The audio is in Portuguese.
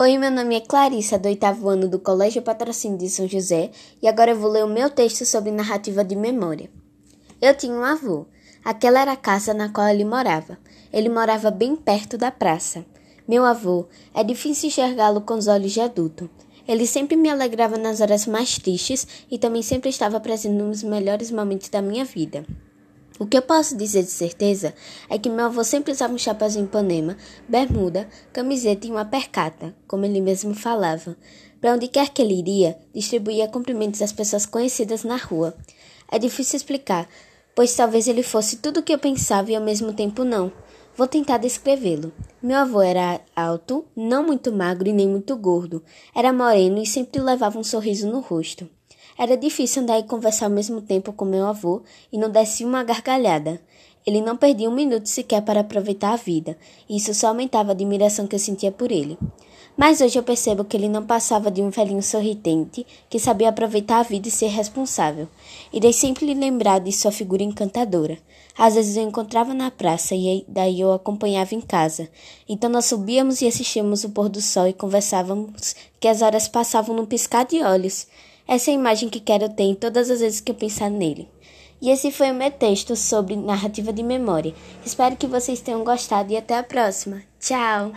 Oi, meu nome é Clarissa, do oitavo ano do Colégio Patrocínio de São José, e agora eu vou ler o meu texto sobre narrativa de memória. Eu tinha um avô. Aquela era a casa na qual ele morava. Ele morava bem perto da praça. Meu avô, é difícil enxergá-lo com os olhos de adulto. Ele sempre me alegrava nas horas mais tristes e também sempre estava presente nos melhores momentos da minha vida. O que eu posso dizer de certeza é que meu avô sempre usava um chapéuzinho Ipanema, bermuda, camiseta e uma percata, como ele mesmo falava. Para onde quer que ele iria, distribuía cumprimentos às pessoas conhecidas na rua. É difícil explicar, pois talvez ele fosse tudo o que eu pensava e ao mesmo tempo não. Vou tentar descrevê-lo. Meu avô era alto, não muito magro e nem muito gordo. Era moreno e sempre levava um sorriso no rosto. Era difícil andar e conversar ao mesmo tempo com meu avô e não desse uma gargalhada. Ele não perdia um minuto sequer para aproveitar a vida, e isso só aumentava a admiração que eu sentia por ele. Mas hoje eu percebo que ele não passava de um velhinho sorridente que sabia aproveitar a vida e ser responsável. Irei sempre lhe lembrar de sua figura encantadora. Às vezes eu encontrava na praça e daí eu acompanhava em casa. Então nós subíamos e assistíamos o pôr do sol e conversávamos que as horas passavam num piscar de olhos. Essa é a imagem que quero ter em todas as vezes que eu pensar nele. E esse foi o meu texto sobre narrativa de memória. Espero que vocês tenham gostado e até a próxima. Tchau!